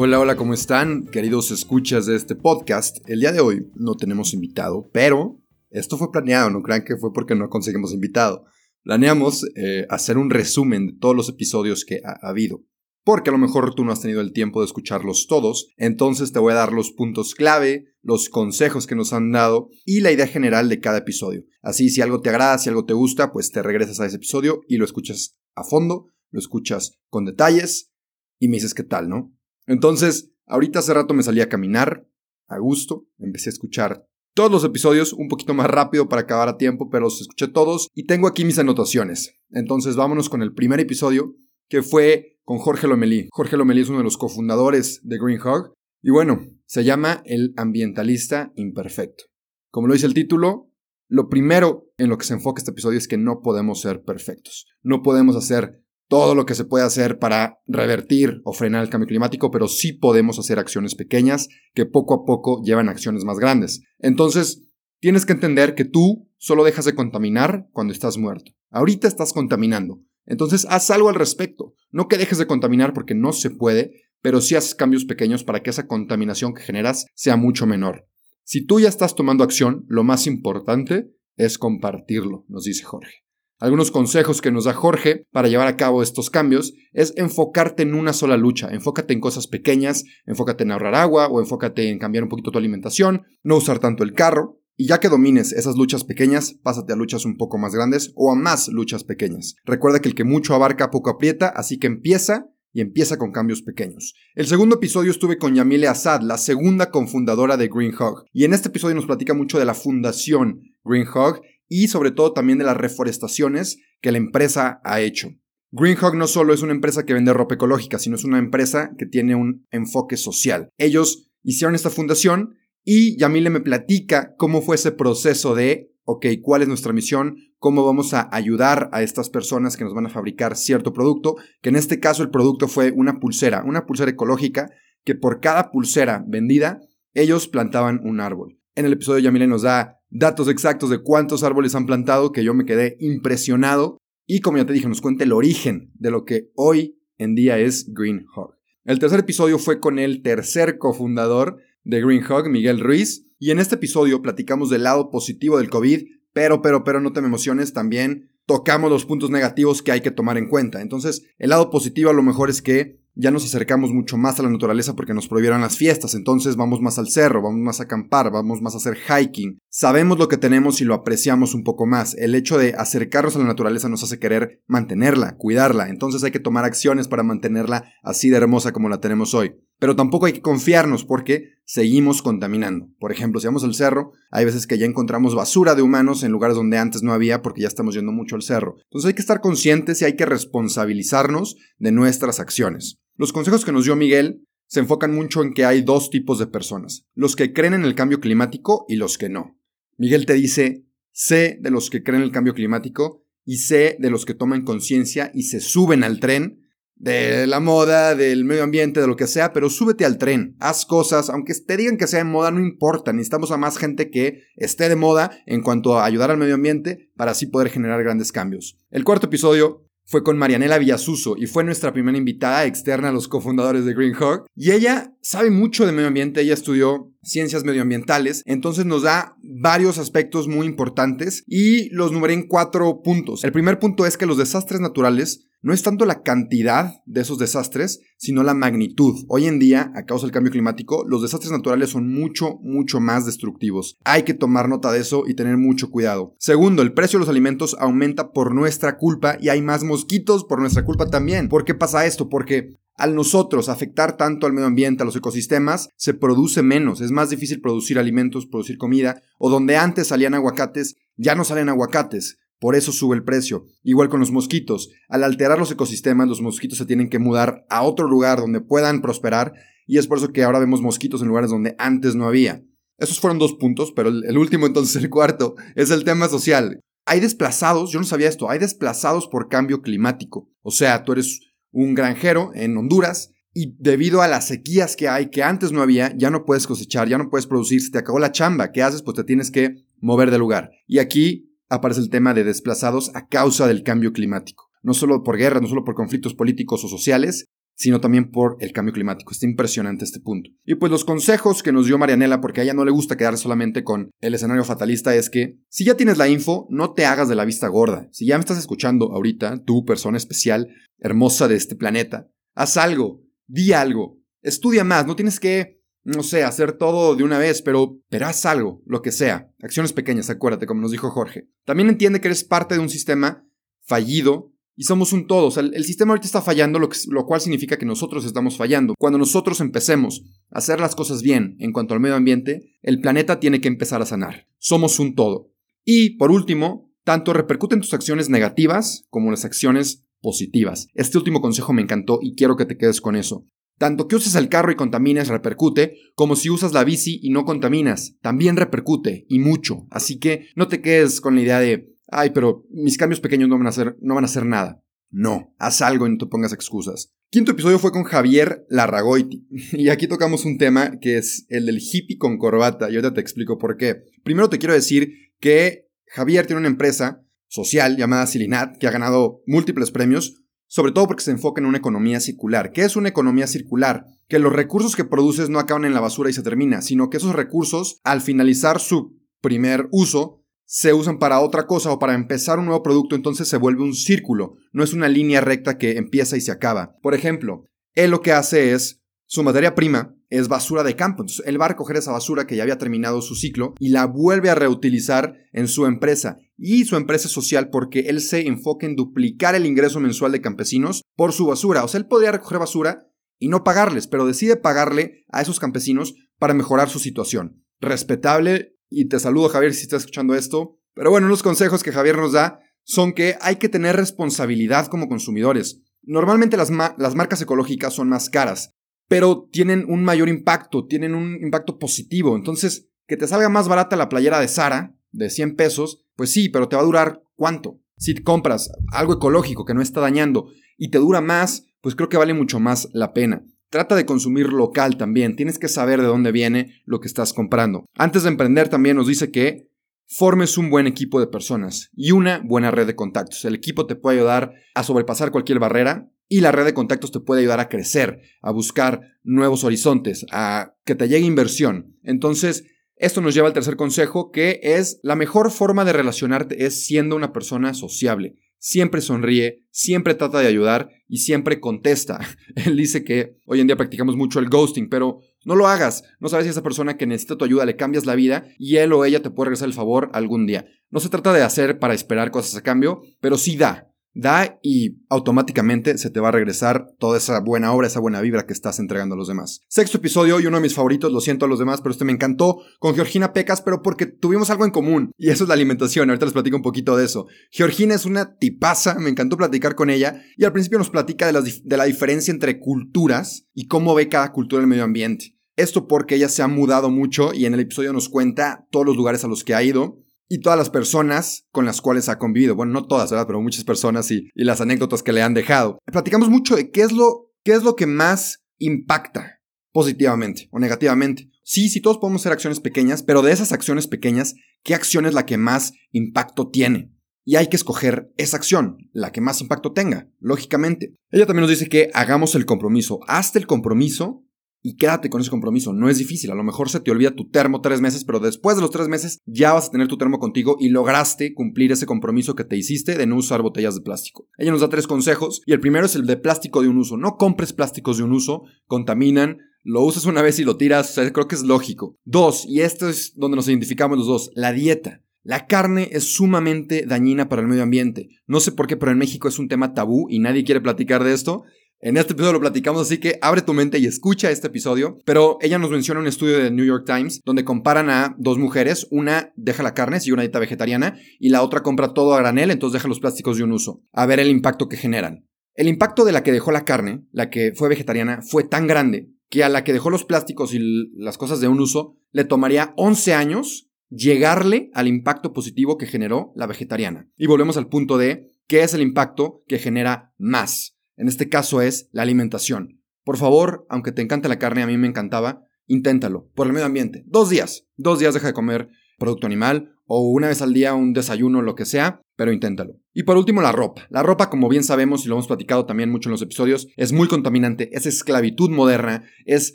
Hola, hola, ¿cómo están? Queridos escuchas de este podcast. El día de hoy no tenemos invitado, pero esto fue planeado, no crean que fue porque no conseguimos invitado. Planeamos eh, hacer un resumen de todos los episodios que ha habido. Porque a lo mejor tú no has tenido el tiempo de escucharlos todos, entonces te voy a dar los puntos clave, los consejos que nos han dado y la idea general de cada episodio. Así, si algo te agrada, si algo te gusta, pues te regresas a ese episodio y lo escuchas a fondo, lo escuchas con detalles y me dices qué tal, ¿no? Entonces, ahorita hace rato me salí a caminar, a gusto, empecé a escuchar todos los episodios un poquito más rápido para acabar a tiempo, pero los escuché todos y tengo aquí mis anotaciones. Entonces vámonos con el primer episodio que fue con Jorge Lomelí. Jorge Lomelí es uno de los cofundadores de Green Hog y bueno, se llama El ambientalista imperfecto. Como lo dice el título, lo primero en lo que se enfoca este episodio es que no podemos ser perfectos. No podemos hacer todo lo que se puede hacer para revertir o frenar el cambio climático, pero sí podemos hacer acciones pequeñas que poco a poco llevan acciones más grandes. Entonces, tienes que entender que tú solo dejas de contaminar cuando estás muerto. Ahorita estás contaminando. Entonces, haz algo al respecto. No que dejes de contaminar porque no se puede, pero sí haces cambios pequeños para que esa contaminación que generas sea mucho menor. Si tú ya estás tomando acción, lo más importante es compartirlo, nos dice Jorge. Algunos consejos que nos da Jorge para llevar a cabo estos cambios es enfocarte en una sola lucha, enfócate en cosas pequeñas, enfócate en ahorrar agua o enfócate en cambiar un poquito tu alimentación, no usar tanto el carro, y ya que domines esas luchas pequeñas, pásate a luchas un poco más grandes o a más luchas pequeñas. Recuerda que el que mucho abarca poco aprieta, así que empieza y empieza con cambios pequeños. El segundo episodio estuve con Yamile Assad, la segunda cofundadora de Green Hog, y en este episodio nos platica mucho de la fundación Green Hog y sobre todo también de las reforestaciones que la empresa ha hecho. Greenhawk no solo es una empresa que vende ropa ecológica, sino es una empresa que tiene un enfoque social. Ellos hicieron esta fundación y Yamile me platica cómo fue ese proceso de, ok, cuál es nuestra misión, cómo vamos a ayudar a estas personas que nos van a fabricar cierto producto, que en este caso el producto fue una pulsera, una pulsera ecológica, que por cada pulsera vendida, ellos plantaban un árbol. En el episodio Yamile nos da datos exactos de cuántos árboles han plantado, que yo me quedé impresionado. Y como ya te dije, nos cuenta el origen de lo que hoy en día es Green Hog. El tercer episodio fue con el tercer cofundador de Green Hog, Miguel Ruiz. Y en este episodio platicamos del lado positivo del COVID, pero, pero, pero no te me emociones, también tocamos los puntos negativos que hay que tomar en cuenta. Entonces, el lado positivo a lo mejor es que ya nos acercamos mucho más a la naturaleza porque nos prohibieron las fiestas, entonces vamos más al cerro, vamos más a acampar, vamos más a hacer hiking. Sabemos lo que tenemos y lo apreciamos un poco más. El hecho de acercarnos a la naturaleza nos hace querer mantenerla, cuidarla, entonces hay que tomar acciones para mantenerla así de hermosa como la tenemos hoy. Pero tampoco hay que confiarnos porque seguimos contaminando. Por ejemplo, si vamos al cerro, hay veces que ya encontramos basura de humanos en lugares donde antes no había porque ya estamos yendo mucho al cerro. Entonces hay que estar conscientes y hay que responsabilizarnos de nuestras acciones. Los consejos que nos dio Miguel se enfocan mucho en que hay dos tipos de personas, los que creen en el cambio climático y los que no. Miguel te dice, sé de los que creen en el cambio climático y sé de los que toman conciencia y se suben al tren de la moda, del medio ambiente, de lo que sea, pero súbete al tren, haz cosas, aunque te digan que sea de moda, no importa, necesitamos a más gente que esté de moda en cuanto a ayudar al medio ambiente para así poder generar grandes cambios. El cuarto episodio fue con Marianela Villasuso y fue nuestra primera invitada externa a los cofundadores de Green Hawk. Y ella sabe mucho de medio ambiente, ella estudió ciencias medioambientales, entonces nos da varios aspectos muy importantes y los numeré en cuatro puntos. El primer punto es que los desastres naturales no es tanto la cantidad de esos desastres, sino la magnitud. Hoy en día, a causa del cambio climático, los desastres naturales son mucho, mucho más destructivos. Hay que tomar nota de eso y tener mucho cuidado. Segundo, el precio de los alimentos aumenta por nuestra culpa y hay más mosquitos por nuestra culpa también. ¿Por qué pasa esto? Porque al nosotros afectar tanto al medio ambiente, a los ecosistemas, se produce menos. Es más difícil producir alimentos, producir comida, o donde antes salían aguacates, ya no salen aguacates Por eso sube el precio. Igual con los mosquitos. Al alterar los ecosistemas, los mosquitos se tienen que mudar a otro lugar donde puedan prosperar y es por eso que ahora vemos mosquitos en lugares donde antes no había. Esos fueron dos puntos, pero el, último, entonces el cuarto, es el tema social. Hay desplazados, yo no sabía esto, hay desplazados por cambio climático. O sea, tú eres un granjero en Honduras y debido a las sequías que hay, que antes no había, ya no puedes cosechar, ya no puedes producir, se te acabó la chamba. ¿Qué haces? Pues te tienes que mover de lugar. Y aquí aparece el tema de desplazados a causa del cambio climático. No solo por guerras, no solo por conflictos políticos o sociales, sino también por el cambio climático. Está impresionante este punto. Y pues los consejos que nos dio Marianela, porque a ella no le gusta quedar solamente con el escenario fatalista, es que si ya tienes la info, no te hagas de la vista gorda. Si ya me estás escuchando ahorita, tú, persona especial, hermosa de este planeta, haz algo, di algo, estudia más, no tienes que, no sé, hacer todo de una vez, pero, pero haz algo, lo que sea. Acciones pequeñas, acuérdate, como nos dijo Jorge. También entiende que eres parte de un sistema fallido y somos un todo. El, sistema ahorita está fallando, lo, lo, cual significa que nosotros estamos fallando. Cuando nosotros empecemos a hacer las cosas bien en cuanto al medio ambiente, el planeta tiene que empezar a sanar. Somos un todo. Y, por último, tanto repercuten tus acciones negativas como las acciones positivas. Este último consejo me encantó y quiero que te quedes con eso. Tanto que uses el carro y contamines repercute, como si usas la bici y no contaminas, también repercute, y mucho. Así que no te quedes con la idea de, ay, pero mis cambios pequeños no van a hacer, no van a hacer nada. No, haz algo y no te pongas excusas. Quinto episodio fue con Javier Larragoiti. Y aquí tocamos un tema que es el del hippie con corbata. Y ahorita te explico por qué. Primero te quiero decir que Javier tiene una empresa social llamada Silinat que ha ganado múltiples premios, sobre todo porque se enfoca en una economía circular. ¿Qué es una economía circular? Que los recursos que produces no acaban en la basura y se termina, sino que esos recursos, al finalizar su primer uso, se usan para otra cosa o para empezar un nuevo producto, entonces se vuelve un círculo, no es una línea recta que empieza y se acaba. Por ejemplo, él lo que hace es, su materia prima es basura de campo, entonces él va a recoger esa basura que ya había terminado su ciclo y la vuelve a reutilizar en su empresa y su empresa social porque él se enfoca en duplicar el ingreso mensual de campesinos por su basura, o sea, él podría recoger basura y no pagarles, pero decide pagarle a esos campesinos para mejorar su situación. Respetable y te saludo Javier si estás escuchando esto. Pero bueno, unos consejos que Javier nos da son que hay que tener responsabilidad como consumidores. Normalmente las, marcas ecológicas son más caras, pero tienen un mayor impacto, tienen un impacto positivo. Entonces, que te salga más barata la playera de Sara, de 100 pesos, pues sí, pero te va a durar cuánto. Si compras algo ecológico que no está dañando y te dura más, pues creo que vale mucho más la pena. Trata de consumir local también, tienes que saber de dónde viene lo que estás comprando. Antes de emprender también nos dice que formes un buen equipo de personas y una buena red de contactos. El equipo te puede ayudar a sobrepasar cualquier barrera y la red de contactos te puede ayudar a crecer, a buscar nuevos horizontes, a que te llegue inversión. Entonces, esto nos lleva al tercer consejo, que es la mejor forma de relacionarte es siendo una persona sociable siempre sonríe, siempre trata de ayudar y siempre contesta. Él dice que hoy en día practicamos mucho el ghosting, pero no lo hagas. No sabes si esa persona que necesita tu ayuda le cambias la vida y él o ella te puede regresar el favor algún día. No se trata de hacer para esperar cosas a cambio, pero sí da da y automáticamente se te va a regresar toda esa buena obra, esa buena vibra que estás entregando a los demás. Sexto episodio y uno de mis favoritos, lo siento a los demás, pero este me encantó con Georgina Pecas, pero porque tuvimos algo en común y eso es la alimentación. Ahorita les platico un poquito de eso. Georgina es una tipaza, me encantó platicar con ella y al principio nos platica de, de la diferencia entre culturas y cómo ve cada cultura el medio ambiente. Esto porque ella se ha mudado mucho y en el episodio nos cuenta todos los lugares a los que ha ido y todas las personas con las cuales ha convivido. Bueno, no todas, ¿verdad? Pero muchas personas y, las anécdotas que le han dejado. Platicamos mucho de qué es lo, qué es lo que más impacta positivamente o negativamente. Sí, sí, todos podemos hacer acciones pequeñas, pero de esas acciones pequeñas, ¿qué acción es la que más impacto tiene? Y hay que escoger esa acción, la que más impacto tenga, lógicamente. Ella también nos dice que hagamos el compromiso. Hazte el compromiso y quédate con ese compromiso. No es difícil. A lo mejor se te olvida tu termo tres meses, pero después de los tres meses ya vas a tener tu termo contigo y lograste cumplir ese compromiso que te hiciste de no usar botellas de plástico. Ella nos da tres consejos y el primero es el de plástico de un uso. No compres plásticos de un uso, contaminan. Lo usas una vez y lo tiras, creo que es lógico. Dos, y esto es donde nos identificamos los dos, la dieta. La carne es sumamente dañina para el medio ambiente. No sé por qué, pero en México es un tema tabú y nadie quiere platicar de esto. En este episodio lo platicamos, así que abre tu mente y escucha este episodio. Pero ella nos menciona un estudio de New York Times donde comparan a dos mujeres. Una deja la carne, sigue una dieta vegetariana, y la otra compra todo a granel, entonces deja los plásticos de un uso. A ver el impacto que generan. El impacto de la que dejó la carne, la que fue vegetariana, fue tan grande que a la que dejó los plásticos y las cosas de un uso le tomaría 11 años llegarle al impacto positivo que generó la vegetariana. Y volvemos al punto de qué es el impacto que genera más. En este caso es la alimentación. Por favor, aunque te encante la carne, a mí me encantaba, inténtalo, por el medio ambiente. Dos días. Dos días deja de comer producto animal o una vez al día un desayuno, lo que sea, pero inténtalo. Y por último, la ropa. La ropa, como bien sabemos y lo hemos platicado también mucho en los episodios, es muy contaminante, es esclavitud moderna, es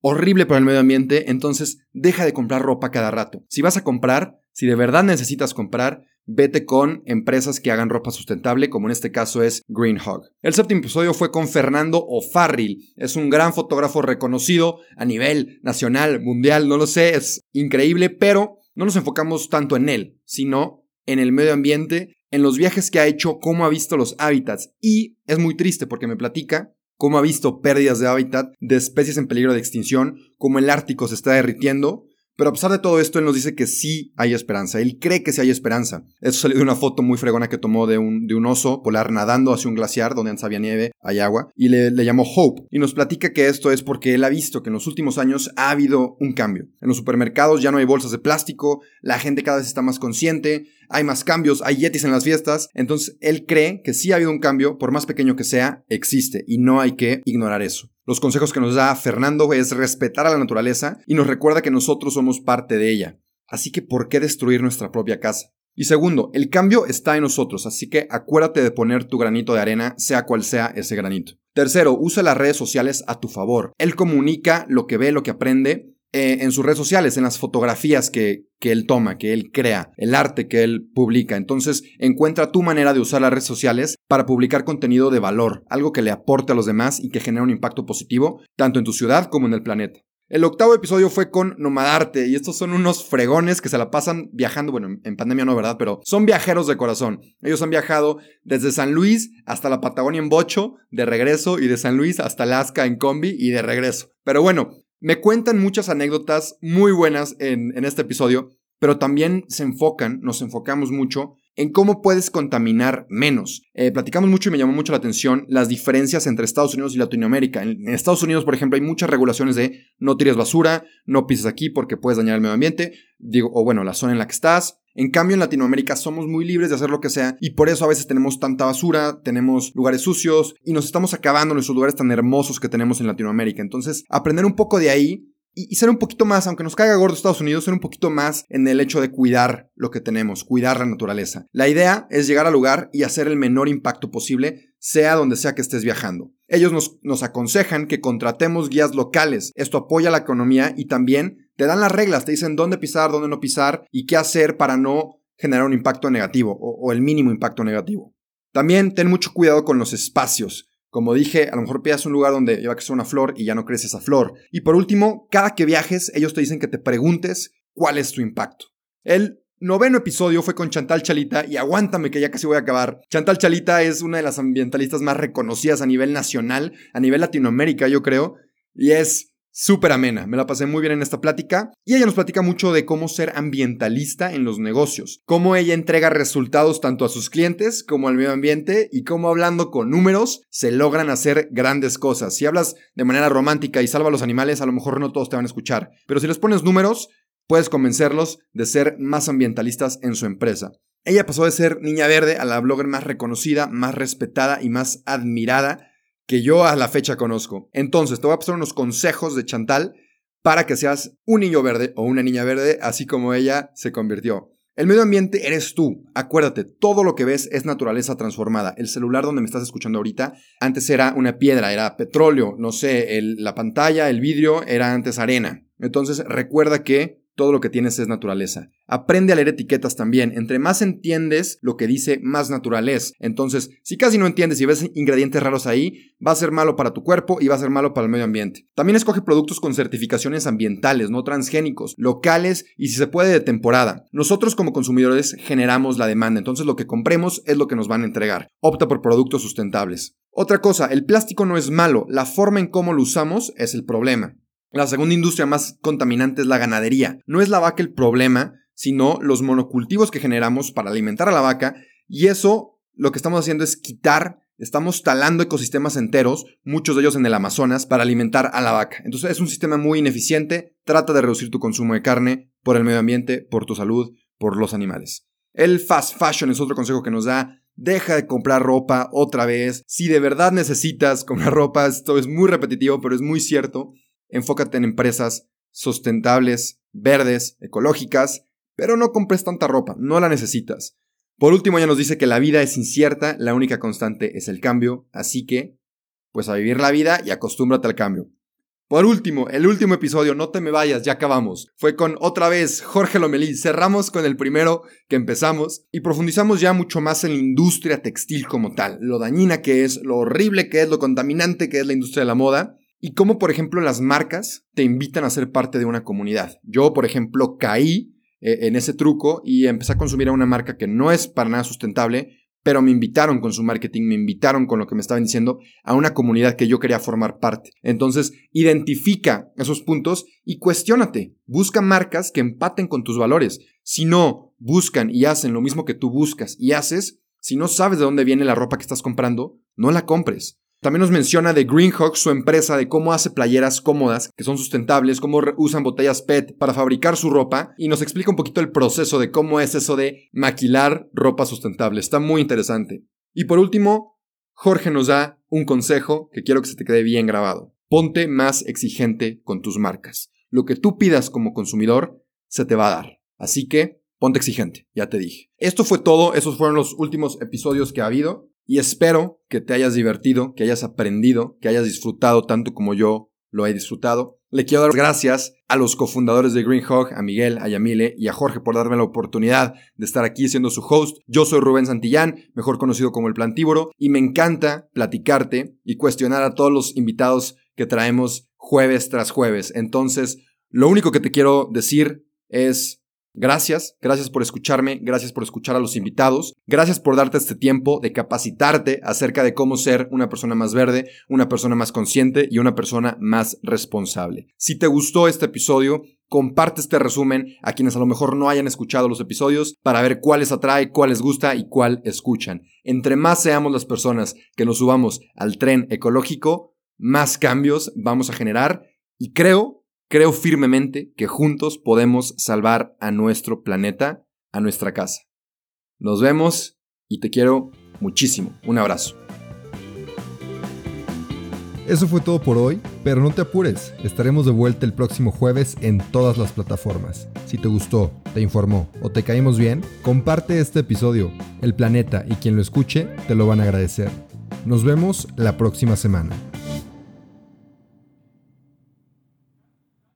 horrible para el medio ambiente, entonces deja de comprar ropa cada rato. Si vas a comprar, si de verdad necesitas comprar, vete con empresas que hagan ropa sustentable, como en este caso es Green Hog. El séptimo episodio fue con Fernando O'Farrill. Es un gran fotógrafo reconocido a nivel nacional, mundial, no lo sé, es increíble, pero no nos enfocamos tanto en él, sino en el medio ambiente, en los viajes que ha hecho, cómo ha visto los hábitats. Y es muy triste porque me platica cómo ha visto pérdidas de hábitat de especies en peligro de extinción, cómo el Ártico se está derritiendo pero a pesar de todo esto, él nos dice que sí hay esperanza. Él cree que sí hay esperanza. Eso salió de una foto muy fregona que tomó de un, de un oso polar nadando hacia un glaciar donde antes había nieve, hay agua, y le, le llamó Hope. Y nos platica que esto es porque él ha visto que en los últimos años ha habido un cambio. En los supermercados ya no hay bolsas de plástico, la gente cada vez está más consciente, hay más cambios, hay yetis en las fiestas. Entonces él cree que sí ha habido un cambio, por más pequeño que sea, existe y no hay que ignorar eso. Los consejos que nos da Fernando es respetar a la naturaleza y nos recuerda que nosotros somos parte de ella. Así que, ¿por qué destruir nuestra propia casa? Y segundo, el cambio está en nosotros, así que acuérdate de poner tu granito de arena, sea cual sea ese granito. Tercero, usa las redes sociales a tu favor. Él comunica lo que ve, lo que aprende eh, en sus redes sociales, en las fotografías que, que él toma, que él crea, el arte que él publica. Entonces, encuentra tu manera de usar las redes sociales para publicar contenido de valor, algo que le aporte a los demás y que genere un impacto positivo, tanto en tu ciudad como en el planeta. El octavo episodio fue con Nomadarte y estos son unos fregones que se la pasan viajando, bueno, en pandemia no, ¿verdad? Pero son viajeros de corazón. Ellos han viajado desde San Luis hasta la Patagonia en bocho, de regreso, y de San Luis hasta Alaska en combi y de regreso. Pero bueno, me cuentan muchas anécdotas muy buenas en, este episodio, pero también se enfocan, nos enfocamos mucho en cómo puedes contaminar menos. Eh, platicamos mucho y me llamó mucho la atención las diferencias entre Estados Unidos y Latinoamérica. En, Estados Unidos, por ejemplo, hay muchas regulaciones de no tires basura, no pises aquí porque puedes dañar el medio ambiente, digo, o bueno, la zona en la que estás. En cambio, en Latinoamérica somos muy libres de hacer lo que sea y por eso a veces tenemos tanta basura, tenemos lugares sucios y nos estamos acabando nuestros lugares tan hermosos que tenemos en Latinoamérica. Entonces, aprender un poco de ahí y, ser un poquito más, aunque nos caiga gordo Estados Unidos, ser un poquito más en el hecho de cuidar lo que tenemos, cuidar la naturaleza. La idea es llegar al lugar y hacer el menor impacto posible, sea donde sea que estés viajando. Ellos nos, aconsejan que contratemos guías locales. Esto apoya la economía y también te dan las reglas, te dicen dónde pisar, dónde no pisar y qué hacer para no generar un impacto negativo o, el mínimo impacto negativo. También ten mucho cuidado con los espacios. Como dije, a lo mejor pidas un lugar donde lleva que sea una flor y ya no crece esa flor. Y por último, cada que viajes, ellos te dicen que te preguntes cuál es tu impacto. El noveno episodio fue con Chantal Chalita y aguántame que ya casi voy a acabar. Chantal Chalita es una de las ambientalistas más reconocidas a nivel nacional, a nivel Latinoamérica, yo creo, y es súper amena. Me la pasé muy bien en esta plática. Y ella nos platica mucho de cómo ser ambientalista en los negocios. Cómo ella entrega resultados tanto a sus clientes como al medio ambiente y cómo hablando con números se logran hacer grandes cosas. Si hablas de manera romántica y salva a los animales, a lo mejor no todos te van a escuchar. Pero si les pones números, puedes convencerlos de ser más ambientalistas en su empresa. Ella pasó de ser niña verde a la blogger más reconocida, más respetada y más admirada que yo a la fecha conozco. Entonces, te voy a pasar unos consejos de Chantal para que seas un niño verde o una niña verde, así como ella se convirtió. El medio ambiente eres tú. Acuérdate, todo lo que ves es naturaleza transformada. El celular donde me estás escuchando ahorita, antes era una piedra, era petróleo, no sé, la pantalla, el vidrio era antes arena. Entonces, recuerda que todo lo que tienes es naturaleza. Aprende a leer etiquetas también. Entre más entiendes lo que dice, más natural es. Entonces, si casi no entiendes y ves ingredientes raros ahí, va a ser malo para tu cuerpo y va a ser malo para el medio ambiente. También escoge productos con certificaciones ambientales, no transgénicos, locales y si se puede de temporada. Nosotros como consumidores generamos la demanda, entonces lo que compremos es lo que nos van a entregar. Opta por productos sustentables. Otra cosa, el plástico no es malo, la forma en cómo lo usamos es el problema. La segunda industria más contaminante es la ganadería. No es la vaca el problema, sino los monocultivos que generamos para alimentar a la vaca y eso lo que estamos haciendo es quitar, estamos talando ecosistemas enteros, muchos de ellos en el Amazonas, para alimentar a la vaca. Entonces es un sistema muy ineficiente, trata de reducir tu consumo de carne por el medio ambiente, por tu salud, por los animales. El fast fashion es otro consejo que nos da. Deja de comprar ropa otra vez. Si de verdad necesitas comprar ropa, esto es muy repetitivo, pero es muy cierto. Enfócate en empresas sustentables, verdes, ecológicas, pero no compres tanta ropa, no la necesitas. Por último, ya nos dice que la vida es incierta, la única constante es el cambio, así que, pues a vivir la vida y acostúmbrate al cambio. Por último, el último episodio, no te me vayas, ya acabamos. Fue con otra vez Jorge Lomelí. Cerramos con el primero que empezamos y profundizamos ya mucho más en la industria textil como tal, lo dañina que es, lo horrible que es, lo contaminante que es la industria de la moda y cómo, por ejemplo, las marcas te invitan a ser parte de una comunidad. Yo, por ejemplo, caí eh, en ese truco y empecé a consumir a una marca que no es para nada sustentable, pero me invitaron con su marketing, me invitaron con lo que me estaban diciendo a una comunidad que yo quería formar parte. Entonces, identifica esos puntos y cuestiónate. Busca marcas que empaten con tus valores. Si no buscan y hacen lo mismo que tú buscas y haces, si no sabes de dónde viene la ropa que estás comprando, no la compres. También nos menciona de Greenhawk, su empresa, de cómo hace playeras cómodas, que son sustentables, cómo usan botellas PET para fabricar su ropa, y nos explica un poquito el proceso de cómo es eso de maquilar ropa sustentable. Está muy interesante. Y por último, Jorge nos da un consejo que quiero que se te quede bien grabado. Ponte más exigente con tus marcas. Lo que tú pidas como consumidor se te va a dar. Así que ponte exigente, ya te dije. Esto fue todo, esos fueron los últimos episodios que ha habido y espero que te hayas divertido, que hayas aprendido, que hayas disfrutado tanto como yo lo he disfrutado. Le quiero dar gracias a los cofundadores de Greenhawk, a Miguel, a Yamile y a Jorge por darme la oportunidad de estar aquí siendo su host. Yo soy Rubén Santillán, mejor conocido como el Plantívoro, y me encanta platicarte y cuestionar a todos los invitados que traemos jueves tras jueves. Entonces, lo único que te quiero decir es Gracias, gracias por escucharme, gracias por escuchar a los invitados, gracias por darte este tiempo de capacitarte acerca de cómo ser una persona más verde, una persona más consciente y una persona más responsable. Si te gustó este episodio, comparte este resumen a quienes a lo mejor no hayan escuchado los episodios para ver cuáles atrae, cuáles gusta y cuál escuchan. Entre más seamos las personas que nos subamos al tren ecológico, más cambios vamos a generar y creo Creo firmemente que juntos podemos salvar a nuestro planeta, a nuestra casa. Nos vemos y te quiero muchísimo. Un abrazo. Eso fue todo por hoy, pero no te apures, estaremos de vuelta el próximo jueves en todas las plataformas. Si te gustó, te informó o te caímos bien, comparte este episodio. El planeta y quien lo escuche te lo van a agradecer. Nos vemos la próxima semana.